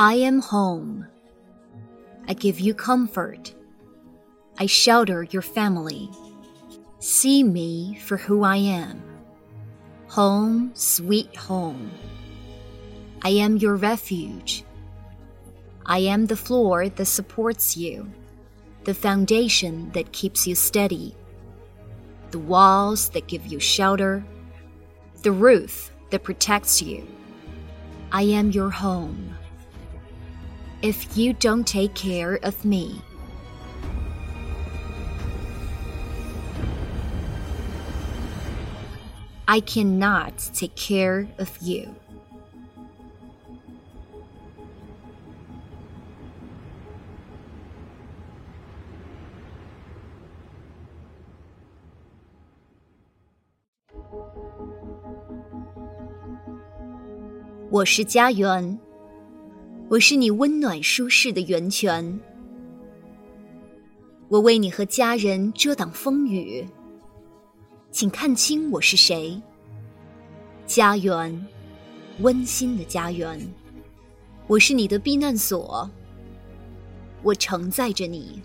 I am home. I give you comfort. I shelter your family. See me for who I am. Home, sweet home. I am your refuge. I am the floor that supports you, the foundation that keeps you steady, the walls that give you shelter, the roof that protects you. I am your home. If you don't take care of me, I cannot take care of you. 我是家园，我是你温暖舒适的源泉。我为你和家人遮挡风雨，请看清我是谁。家园，温馨的家园，我是你的避难所。我承载着你，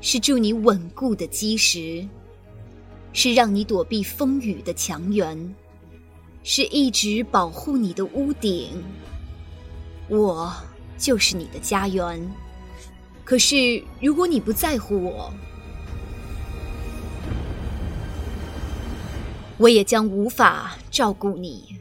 是助你稳固的基石，是让你躲避风雨的墙垣。是一直保护你的屋顶，我就是你的家园。可是，如果你不在乎我，我也将无法照顾你。